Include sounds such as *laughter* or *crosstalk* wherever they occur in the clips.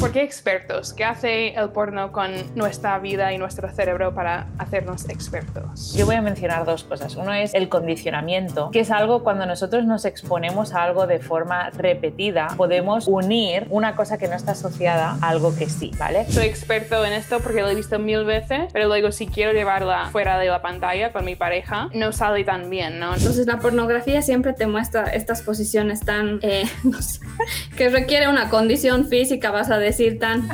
¿Por qué expertos? ¿Qué hace el porno con nuestra vida y nuestro cerebro para hacernos expertos? Yo voy a mencionar dos cosas. Uno es el condicionamiento, que es algo cuando nosotros nos exponemos a algo de forma repetida, podemos unir una cosa que no está asociada a algo que sí, ¿vale? Soy experto en esto porque lo he visto mil veces, pero luego si quiero llevarla fuera de la pantalla con mi pareja, no sale tan bien, ¿no? Entonces la pornografía siempre te muestra estas posiciones tan, eh, *laughs* no sé, que requiere una condición física, vas a decir decir tan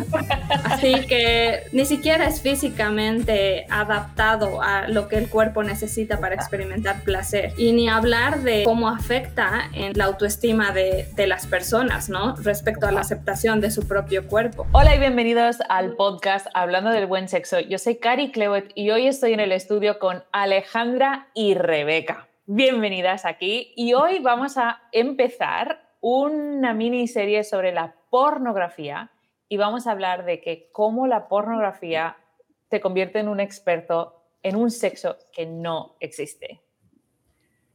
así que ni siquiera es físicamente adaptado a lo que el cuerpo necesita para experimentar placer y ni hablar de cómo afecta en la autoestima de, las personas, ¿no? Respecto a la aceptación de su propio cuerpo. Hola y bienvenidos al podcast Hablando del Buen Sexo. Yo soy Cari Clewet y hoy estoy en el estudio con Alejandra y Rebeca. Bienvenidas aquí y hoy vamos a empezar una miniserie sobre la pornografía y vamos a hablar de que cómo la pornografía te convierte en un experto en un sexo que no existe.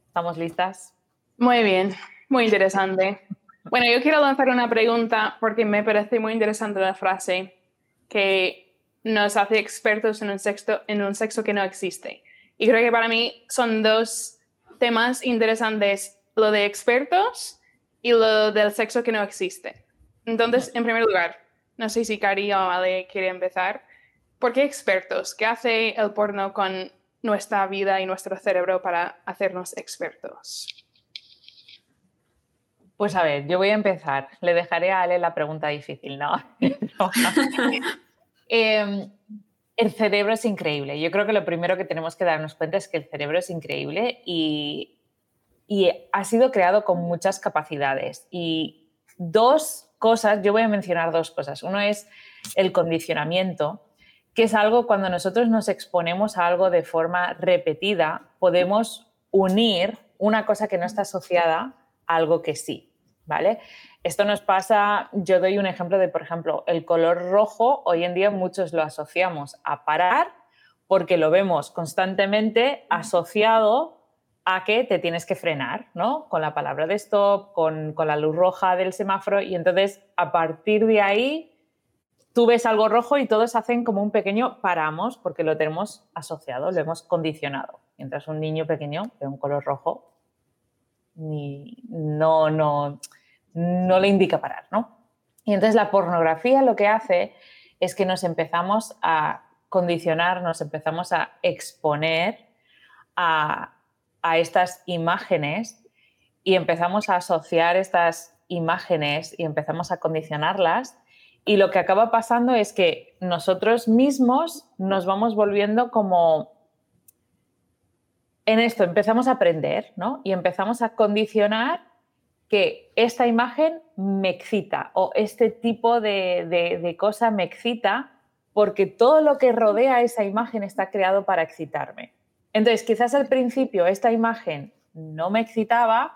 ¿Estamos listas? Muy bien, muy interesante. Bueno, yo quiero lanzar una pregunta porque me parece muy interesante la frase que nos hace expertos en un sexo, en un sexo que no existe. Y creo que para mí son dos temas interesantes, lo de expertos y lo del sexo que no existe. Entonces, en primer lugar, no sé si Cari o Ale quiere empezar. ¿Por qué expertos? ¿Qué hace el porno con nuestra vida y nuestro cerebro para hacernos expertos? Pues a ver, yo voy a empezar. Le dejaré a Ale la pregunta difícil, ¿no? *laughs* *laughs* Em, el cerebro es increíble. Yo creo que lo primero que tenemos que darnos cuenta es que el cerebro es increíble y, y ha sido creado con muchas capacidades. Y dos cosas, yo voy a mencionar dos cosas. Uno es el condicionamiento, que es algo cuando nosotros nos exponemos a algo de forma repetida, podemos unir una cosa que no está asociada a algo que sí, ¿vale? Esto nos pasa, yo doy un ejemplo de, por ejemplo, el color rojo, hoy en día muchos lo asociamos a parar porque lo vemos constantemente asociado a que te tienes que frenar, ¿no? Con la palabra de stop, con, la luz roja del semáforo y entonces a partir de ahí tú ves algo rojo y todos hacen como un pequeño paramos porque lo tenemos asociado, lo hemos condicionado. Mientras un niño pequeño ve un color rojo, ni, no, no, no le indica parar, ¿no? Y entonces la pornografía lo que hace es que nos empezamos a condicionar, nos empezamos a exponer a, a estas imágenes y empezamos a asociar estas imágenes y empezamos a condicionarlas y lo que acaba pasando es que nosotros mismos nos vamos volviendo como en esto, empezamos a aprender, ¿no? Y empezamos a condicionar que esta imagen me excita o este tipo de, de cosa me excita porque todo lo que rodea esa imagen está creado para excitarme. Entonces, quizás al principio esta imagen no me excitaba,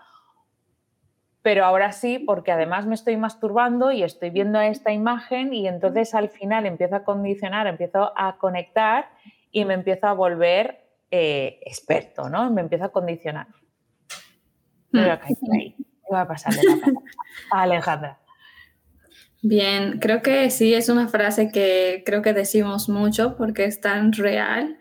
pero ahora sí, porque además me estoy masturbando y estoy viendo esta imagen y entonces al final empiezo a condicionar, empiezo a conectar y me empiezo a volver eh, experto, ¿no? Me empiezo a condicionar. Mm. voy a pasarle la a *laughs* Alejandra. Bien, creo que sí, es una frase que creo que decimos mucho porque es tan real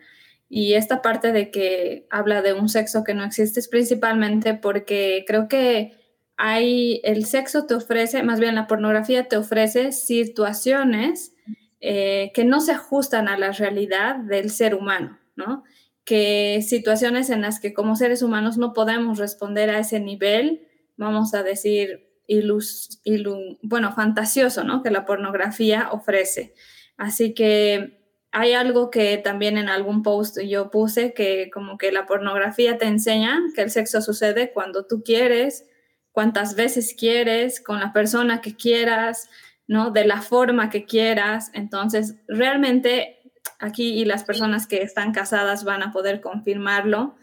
y esta parte de que habla de un sexo que no existe es principalmente porque creo que hay, el sexo te ofrece, más bien la pornografía te ofrece situaciones eh, que no se ajustan a la realidad del ser humano, ¿no? Que situaciones en las que como seres humanos no podemos responder a ese nivel, vamos a decir, ilus, bueno, fantasioso, ¿no? Que la pornografía ofrece. Así que hay algo que también en algún post yo puse que como que la pornografía te enseña que el sexo sucede cuando tú quieres, cuántas veces quieres, con la persona que quieras, ¿no? De la forma que quieras. Entonces, realmente aquí y las personas que están casadas van a poder confirmarlo,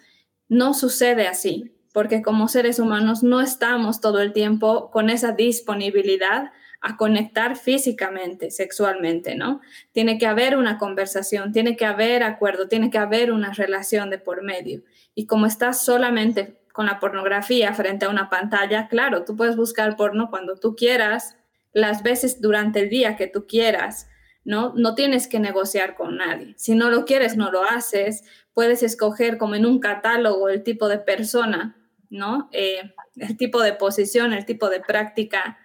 no sucede así, porque como seres humanos no estamos todo el tiempo con esa disponibilidad a conectar físicamente, sexualmente, ¿no? Tiene que haber una conversación, tiene que haber acuerdo, tiene que haber una relación de por medio. Y como estás solamente con la pornografía frente a una pantalla, claro, tú puedes buscar porno cuando tú quieras, las veces durante el día que tú quieras, ¿no? No tienes que negociar con nadie. Si no lo quieres, no lo haces. Puedes escoger como en un catálogo el tipo de persona, ¿no? Eh, el tipo de posición, el tipo de práctica.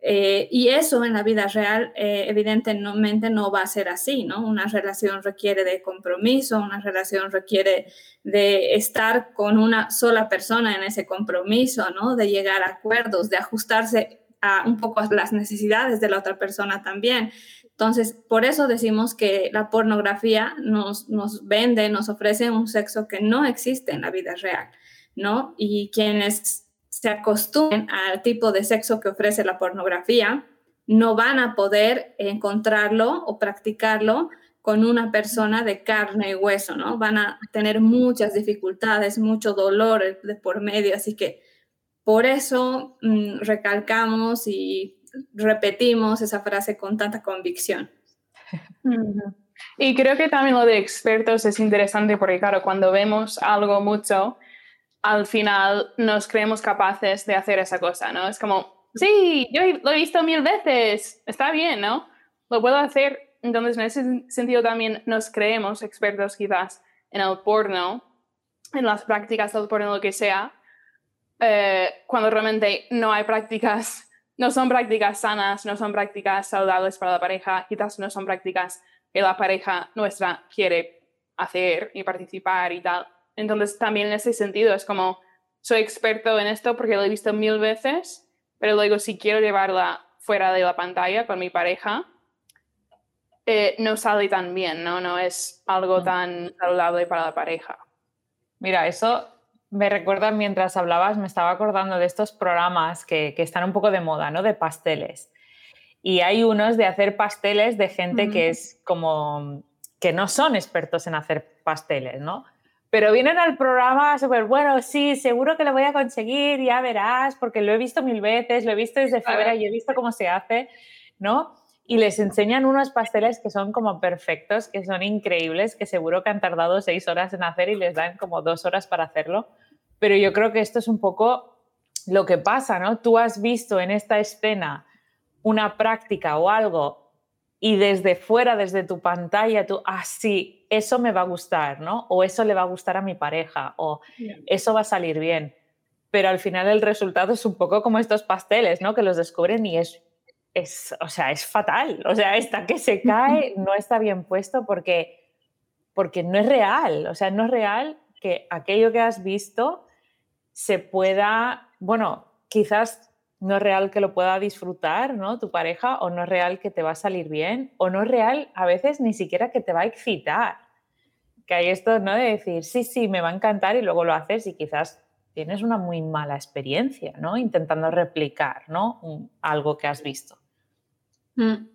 Eh, y eso en la vida real, eh, evidentemente, no va a ser así, ¿no? Una relación requiere de compromiso, una relación requiere de estar con una sola persona en ese compromiso, ¿no? De llegar a acuerdos, de ajustarse a un poco a las necesidades de la otra persona también. Entonces, por eso decimos que la pornografía nos, nos vende, nos ofrece un sexo que no existe en la vida real, ¿no? Y quienes se acostumbren al tipo de sexo que ofrece la pornografía, no van a poder encontrarlo o practicarlo con una persona de carne y hueso, ¿no? Van a tener muchas dificultades, mucho dolor de por medio, así que por eso mm, recalcamos y repetimos esa frase con tanta convicción. Y creo que también lo de expertos es interesante porque, claro, cuando vemos algo mucho, al final nos creemos capaces de hacer esa cosa, ¿no? Es como, sí, yo lo he visto mil veces, está bien, ¿no? Lo puedo hacer. Entonces, en ese sentido también nos creemos expertos quizás en el porno, en las prácticas del porno, lo que sea, eh, cuando realmente no hay prácticas, no son prácticas sanas, no son prácticas saludables para la pareja, quizás no son prácticas que la pareja nuestra quiere hacer y participar y tal. Entonces, también en ese sentido es como, soy experto en esto porque lo he visto mil veces, pero luego si quiero llevarla fuera de la pantalla con mi pareja, eh, no sale tan bien, ¿no? No es algo tan saludable para la pareja. Mira, eso me recuerda mientras hablabas, me estaba acordando de estos programas que, que están un poco de moda, ¿no? De pasteles. Y hay unos de hacer pasteles de gente que es como que no son expertos en hacer pasteles, ¿no? Pero vienen al programa súper bueno, sí, seguro que lo voy a conseguir, ya verás, porque lo he visto mil veces, lo he visto desde fuera y he visto cómo se hace, ¿no? Y les enseñan unos pasteles que son como perfectos, que son increíbles, que seguro que han tardado seis horas en hacer y les dan como dos horas para hacerlo. Pero yo creo que esto es un poco lo que pasa, ¿no? Tú has visto en esta escena una práctica o algo y desde fuera, desde tu pantalla, tú, ah, sí, eso me va a gustar, ¿no? O eso le va a gustar a mi pareja, o eso va a salir bien. Pero al final el resultado es un poco como estos pasteles, ¿no? Que los descubren y es, es o sea, es fatal. O sea, esta que se cae *laughs* no está bien puesto porque, porque no es real. O sea, no es real que aquello que has visto se pueda, bueno, quizás no es real que lo pueda disfrutar, ¿no? Tu pareja, o no es real que te va a salir bien, o no es real a veces ni siquiera que te va a excitar. Que hay esto, ¿no? De decir, sí, sí, me va a encantar y luego lo haces y quizás tienes una muy mala experiencia, ¿no? Intentando replicar, ¿no? algo que has visto. Mm,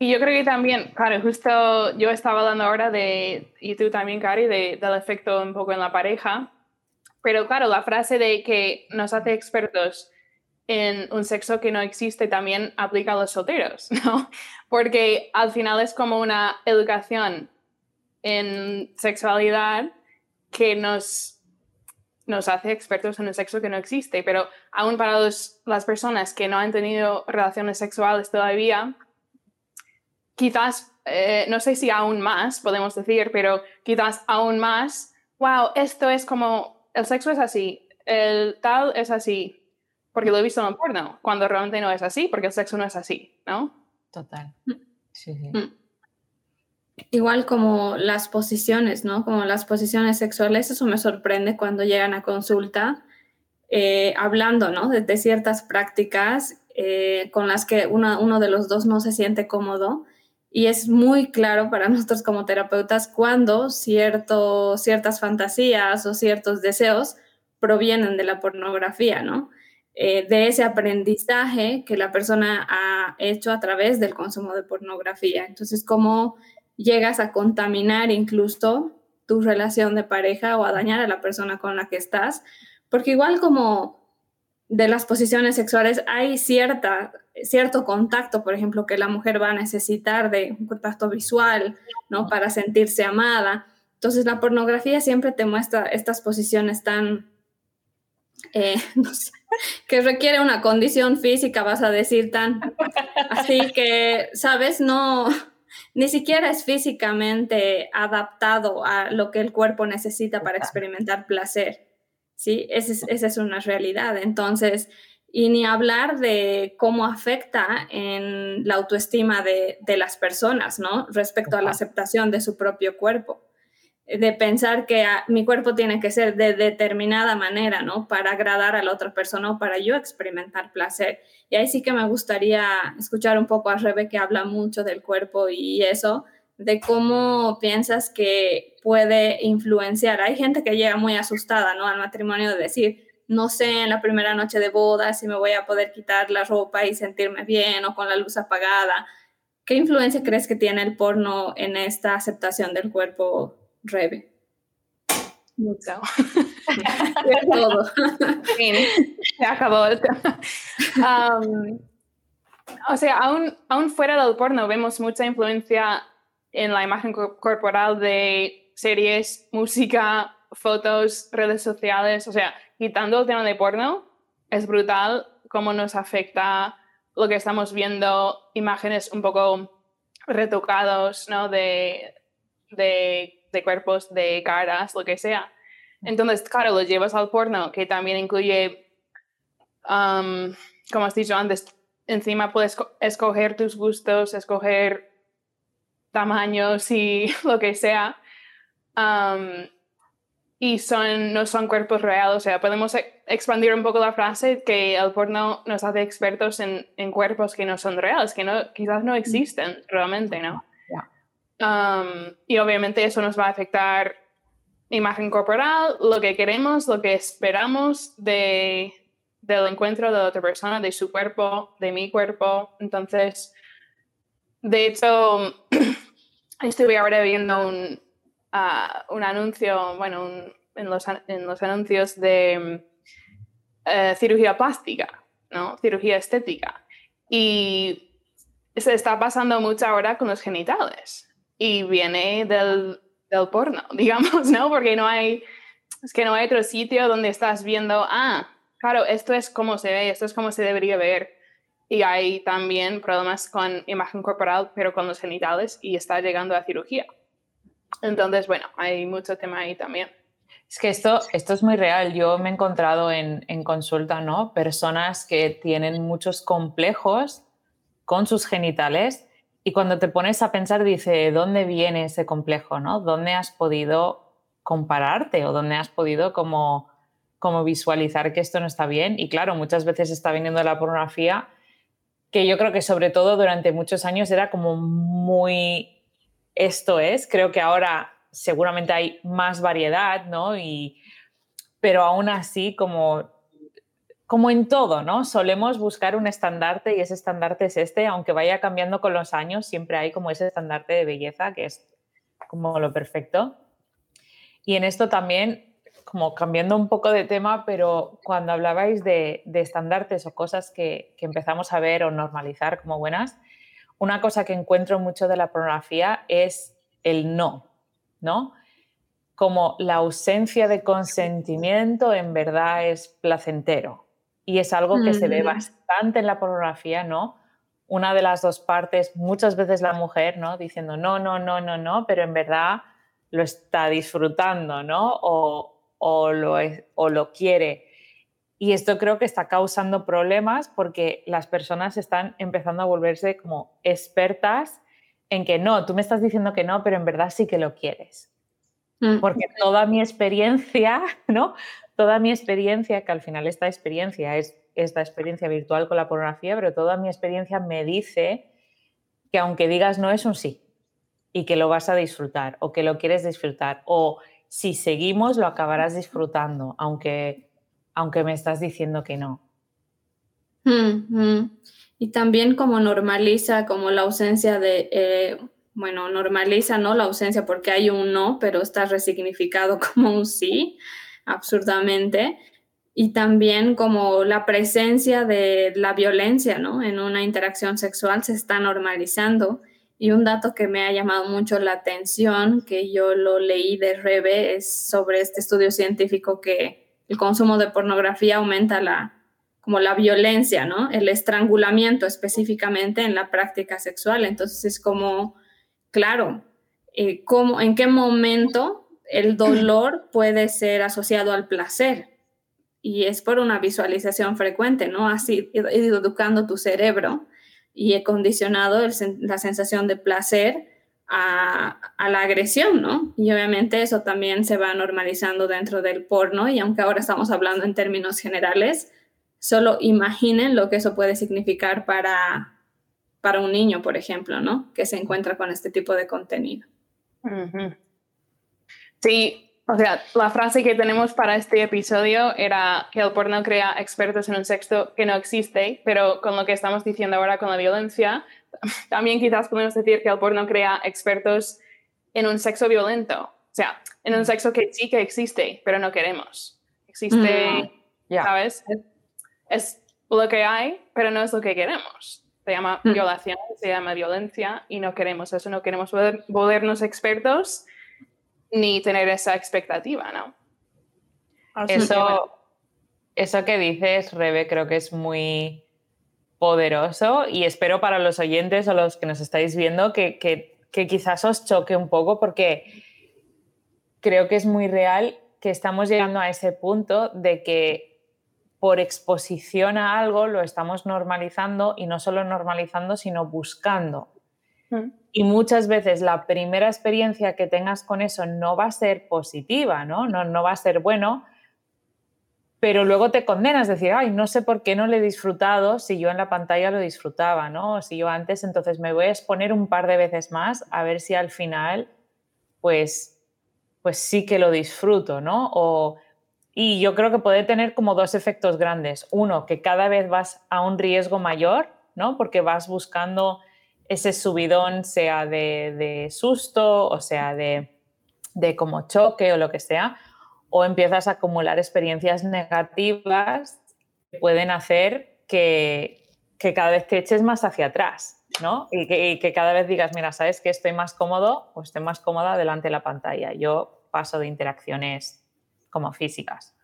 y yo creo que también, claro, justo yo estaba hablando ahora de, y tú también, Cari, de, del efecto un poco en la pareja, pero claro, la frase de que nos hace expertos en un sexo que no existe también aplica a los solteros, *laughs* ¿no? Porque al final es como una educación en sexualidad que nos, nos hace expertos en un sexo que no existe, pero aún para las personas que no han tenido relaciones sexuales todavía, quizás, eh, no sé si aún más, podemos decir, pero quizás aún más, wow, esto es como el sexo es así, el tal es así, porque lo he visto en el porno, cuando realmente no es así, porque el sexo no es así, ¿no? Total. Mm. Sí, sí. Mm. Igual como las posiciones, ¿no? Como las posiciones sexuales, eso me sorprende cuando llegan a consulta, eh, hablando, ¿no? De, ciertas prácticas eh, con las que uno de los dos no se siente cómodo y es muy claro para *laughs* nosotros como terapeutas cuando cierto, ciertas fantasías o ciertos deseos provienen de la pornografía, ¿no? Eh, de ese aprendizaje que la persona ha hecho a través del consumo de pornografía. Entonces, ¿cómo llegas a contaminar incluso tu relación de pareja o a dañar a la persona con la que estás? Porque igual como de las posiciones sexuales hay cierta, cierto contacto, por ejemplo, que la mujer va a necesitar de un contacto visual, ¿no? Para sentirse amada. Entonces la pornografía siempre te muestra estas posiciones tan, eh, *laughs* que requiere una condición física, vas a decir tan. Así que, ¿sabes? No, ni siquiera es físicamente adaptado a lo que el cuerpo necesita para experimentar placer. ¿Sí? Esa es, una realidad. Entonces, y ni hablar de cómo afecta en la autoestima de, de las personas, ¿no? Respecto a la aceptación de su propio cuerpo de pensar que ah, mi cuerpo tiene que ser de determinada manera, ¿no? Para agradar a la otra persona o para yo experimentar placer. Y ahí sí que me gustaría escuchar un poco a Rebe que habla mucho del cuerpo y eso, de cómo piensas que puede influenciar. Hay gente que llega muy asustada, ¿no? Al matrimonio de decir, no sé en la primera noche de boda si me voy a poder quitar la ropa y sentirme bien o con la luz apagada. ¿Qué influencia crees que tiene el porno en esta aceptación del cuerpo Rebe. Mucho. *laughs* todo. se acabó o sea, aún, aún fuera del porno vemos mucha influencia en la imagen corporal de series, música, fotos, redes sociales. O sea, quitando el tema de porno, es brutal cómo nos afecta lo que estamos viendo, imágenes un poco retocados, ¿no? De, de de cuerpos, de caras, lo que sea. Entonces, claro, lo llevas al porno, que también incluye, como has dicho antes, encima puedes escoger tus gustos, escoger tamaños y *laughs* lo que sea. Um, y son, no son cuerpos reales, o sea, podemos e-, expandir un poco la frase que el porno nos hace expertos en, en cuerpos que no son reales, que no, quizás no existen realmente, ¿no? y obviamente eso nos va a afectar imagen corporal, lo que queremos, lo que esperamos de, del encuentro de otra persona, de su cuerpo, de mi cuerpo. Entonces, de hecho, *clears throat* estuve ahora viendo un, ah, un anuncio, bueno, en, los, en, los, anuncios de eh, cirugía plástica, ¿no? Cirugía estética. Y se está pasando mucho ahora con los genitales y viene del, del, porno, *laughs* digamos, ¿no? Porque no hay, es que no hay otro sitio donde estás viendo, ah, claro, esto es como se ve, esto es como se debería ver. Y hay también problemas con imagen corporal, pero con los genitales y está llegando a cirugía. Entonces, bueno, hay mucho tema ahí también. Es que esto, esto es muy real. Yo me he encontrado en, en consulta, ¿no? Personas que tienen muchos complejos con sus genitales y cuando te pones a pensar, dice, ¿dónde viene ese complejo? ¿no? ¿Dónde has podido compararte o dónde has podido como, como visualizar que esto no está bien? Y claro, muchas veces está viniendo la pornografía, que yo creo que sobre todo durante muchos años era como muy, esto es, creo que ahora seguramente hay más variedad, ¿no? Y, pero aún así como como en todo, ¿no? Solemos buscar un estandarte y ese estandarte es este, aunque vaya cambiando con los años, siempre hay como ese estandarte de belleza que es como lo perfecto. Y en esto también, como cambiando un poco de tema, pero cuando hablabais de, estandartes o cosas que, que, empezamos a ver o normalizar como buenas, una cosa que encuentro mucho de la pornografía es el no, ¿no? Como la ausencia de consentimiento en verdad es placentero y es algo que se ve bastante en la pornografía, ¿no? Una de las dos partes, muchas veces la mujer, ¿no? Diciendo no, no, no, no, no, pero en verdad lo está disfrutando, ¿no? O, o, lo, o lo quiere. Y esto creo que está causando problemas porque las personas están empezando a volverse como expertas en que no, tú me estás diciendo que no, pero en verdad sí que lo quieres. Mm. Porque toda mi experiencia, *laughs* ¿no? toda mi experiencia, que al final esta experiencia es esta experiencia virtual con la pornografía, pero toda mi experiencia me dice que aunque digas no es un sí y que lo vas a disfrutar o que lo quieres disfrutar o si seguimos lo acabarás disfrutando, aunque, aunque me estás diciendo que no. Y también como normaliza como la ausencia de, eh, bueno, normaliza no la ausencia porque hay un no, pero está resignificado *laughs* como un sí absurdamente, y también como la presencia de la violencia ¿no? en una interacción sexual se está normalizando. Y un dato que me ha llamado mucho la atención, que yo lo leí de Rebe, es sobre este estudio científico que el consumo de pornografía aumenta la, como la violencia, ¿no? El estrangulamiento específicamente en la práctica sexual. Entonces es como, claro, eh, ¿en qué momento el dolor puede ser asociado al placer? Y es por una visualización frecuente, ¿no? Así educando tu cerebro y he condicionado la sensación de placer a, la agresión, ¿no? Y obviamente eso también se va normalizando dentro del porno y aunque ahora estamos hablando en términos generales, solo imaginen lo que eso puede significar para, para un niño, por ejemplo, ¿no? Que se encuentra con este tipo de contenido. Sí, o sea, la frase que tenemos para este episodio era que el porno crea expertos en un sexo que no existe, pero con lo que estamos diciendo ahora con la violencia, *laughs* también quizás podemos decir que el porno crea expertos en un sexo violento, o sea, en un sexo que sí que existe, pero no queremos. Existe, mm. ¿sabes? es lo que hay, pero no es lo que queremos. Se llama mm. violación, se llama violencia y no queremos eso, no queremos volvernos expertos ni tener esa expectativa, ¿no? Eso, eso que dices, Rebe, creo que es muy poderoso y espero para los oyentes o los que nos estáis viendo que, que, que quizás os choque un poco porque creo que es muy real que estamos llegando a ese punto de que por exposición a algo lo estamos normalizando y no solo normalizando, sino buscando. Mm. Y muchas veces la primera experiencia que tengas con eso no va a ser positiva, ¿no? No, no va a ser bueno, pero luego te condenas, decir, ay, no sé por qué no le he disfrutado si yo en la pantalla lo disfrutaba, ¿no? O si yo antes, entonces me voy a exponer un par de veces más a ver si al final, pues, pues sí que lo disfruto, ¿no? O, y yo creo que puede tener como dos efectos grandes. Uno, que cada vez vas a un riesgo mayor, ¿no? Porque vas buscando ese subidón, sea de, susto o sea de, de, como choque o lo que sea, o empiezas a acumular experiencias negativas que pueden hacer que, que cada vez te eches más hacia atrás, ¿no? Y que, y que cada vez digas, mira, ¿sabes que estoy más cómodo o estoy más cómoda delante de la pantalla? Yo paso de interacciones como físicas.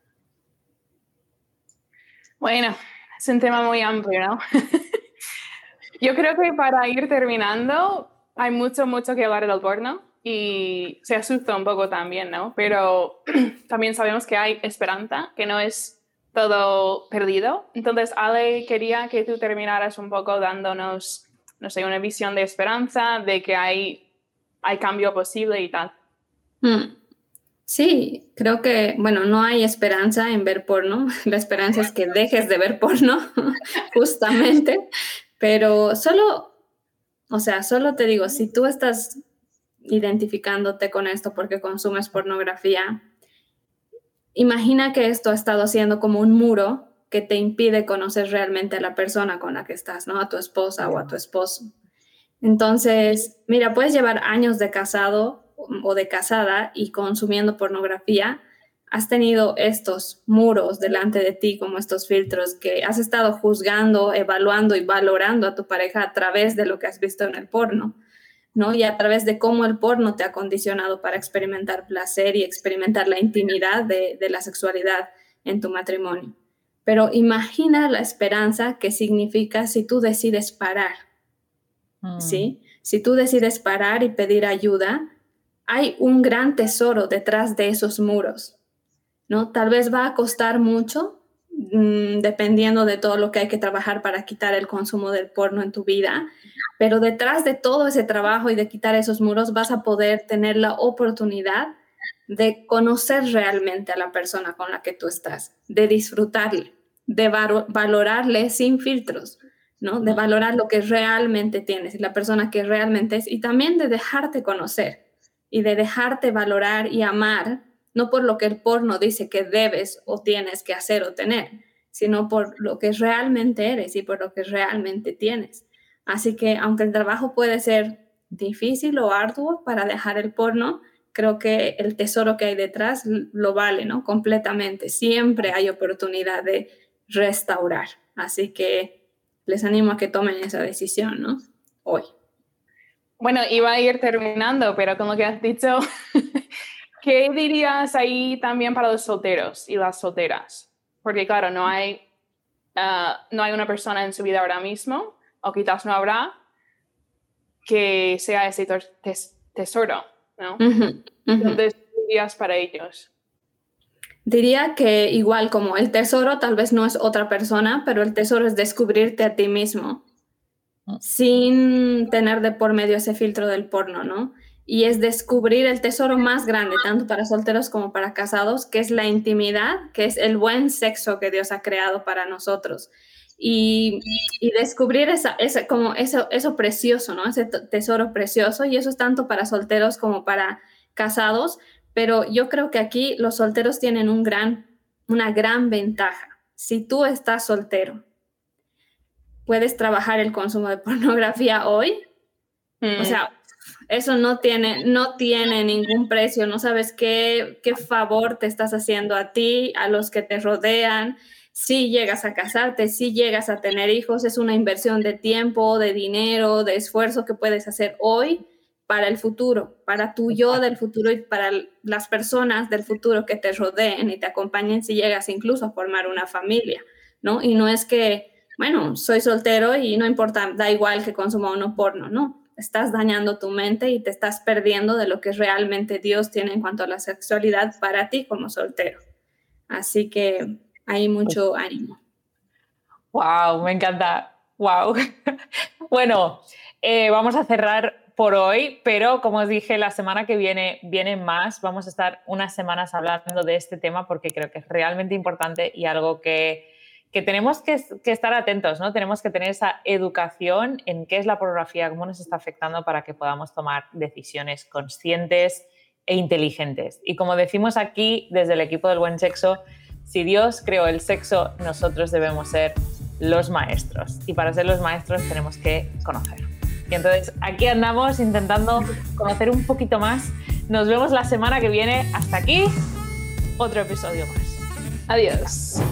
Bueno, es un tema muy amplio, ¿no? *laughs* Yo creo que para ir terminando, hay mucho, mucho que hablar del porno y se asusta un poco también, ¿no? Pero *clears throat* también sabemos que hay esperanza, que no es todo perdido. Entonces, Ale, quería que tú terminaras un poco dándonos, no sé, una visión de esperanza, de que hay, hay cambio posible y tal. Mm. Sí, creo que, bueno, no hay esperanza en ver porno. *laughs* La esperanza es que dejes de ver porno, *laughs* justamente. Pero solo, o sea, solo te digo, si tú estás identificándote con esto porque consumes pornografía, imagina que esto ha estado siendo como un muro que te impide conocer realmente a la persona con la que estás, ¿no? A tu esposa o a tu esposo. Entonces, mira, puedes llevar años de casado o de casada y consumiendo pornografía, has tenido estos muros delante de ti, como estos filtros, que has estado juzgando, evaluando y valorando a tu pareja a través de lo que has visto en el porno, ¿no? Y a través de cómo el porno te ha condicionado para experimentar placer y experimentar la intimidad de, de la sexualidad en tu matrimonio. Pero imagina la esperanza que significa si tú decides parar, ¿sí? Mm. Si tú decides parar y pedir ayuda, hay un gran tesoro detrás de esos muros, ¿no? Tal vez va a costar mucho, mm, dependiendo de todo lo que hay que trabajar para quitar el consumo del porno en tu vida, pero detrás de todo ese trabajo y de quitar esos muros vas a poder tener la oportunidad de conocer realmente a la persona con la que tú estás, de disfrutarle, de valorarle sin filtros, ¿no? De valorar lo que realmente tienes y la persona que realmente es y también de dejarte conocer y de dejarte valorar y amar, no por lo que el porno dice que debes o tienes que hacer o tener, sino por lo que realmente eres y por lo que realmente tienes. Así que aunque el trabajo puede ser difícil o arduo para dejar el porno, creo que el tesoro que hay detrás lo vale, ¿no? Completamente. Siempre hay oportunidad de restaurar. Así que les animo a que tomen esa decisión, ¿no? Hoy. Bueno, iba a ir terminando, pero con lo que has dicho, *laughs* ¿qué dirías ahí también para los solteros y las solteras? Porque claro, no hay ah, no hay una persona en su vida ahora mismo, o quizás no habrá, que sea ese tesoro, ¿no? Entonces, días para ellos? Diría que igual como el tesoro tal vez no es otra persona, pero el tesoro es descubrirte a ti mismo ah. sin tener de por medio ese filtro del porno, ¿no? Y es descubrir el tesoro más grande, tanto para solteros como para casados, que es la intimidad, que es el buen sexo que Dios ha creado para nosotros. Y, descubrir esa, esa, como eso, eso precioso, ¿no? Ese tesoro precioso. Y eso es tanto para solteros como para casados, pero yo creo que aquí los solteros tienen un gran, una gran ventaja. Si tú estás soltero, puedes trabajar el consumo de *laughs* pornografía hoy. O mm. sea, eso no tiene, no tiene ningún precio, no sabes qué, qué favor te estás haciendo a ti, a los que te rodean. Si llegas a casarte, si llegas a tener hijos, es una inversión de tiempo, de dinero, de esfuerzo que puedes hacer hoy para el futuro, para tu yo del futuro y para las personas del futuro que te rodeen y te acompañen si llegas incluso a formar una familia, ¿no? Y no es que, bueno, soy soltero y no importa, da igual que consuma uno porno, ¿no? Estás dañando tu mente y te estás perdiendo de lo que realmente Dios tiene en cuanto a la sexualidad para ti como soltero. Así que hay mucho ánimo. Wow, me encanta. Wow. *laughs* bueno, eh, vamos a cerrar por hoy, pero como os dije, la semana que viene viene más. Vamos a estar unas semanas hablando de este tema porque creo que es realmente importante y algo que, tenemos que, estar atentos, ¿no? Tenemos que tener esa educación en qué es la pornografía, cómo nos está afectando para que podamos tomar decisiones conscientes e inteligentes. Y como decimos aquí desde el equipo del buen sexo, si Dios creó el sexo, nosotros debemos ser los maestros. Y para ser los maestros tenemos que conocer. Y entonces aquí andamos intentando conocer un poquito más. Nos vemos la semana que viene. Hasta aquí, otro episodio más. Adiós.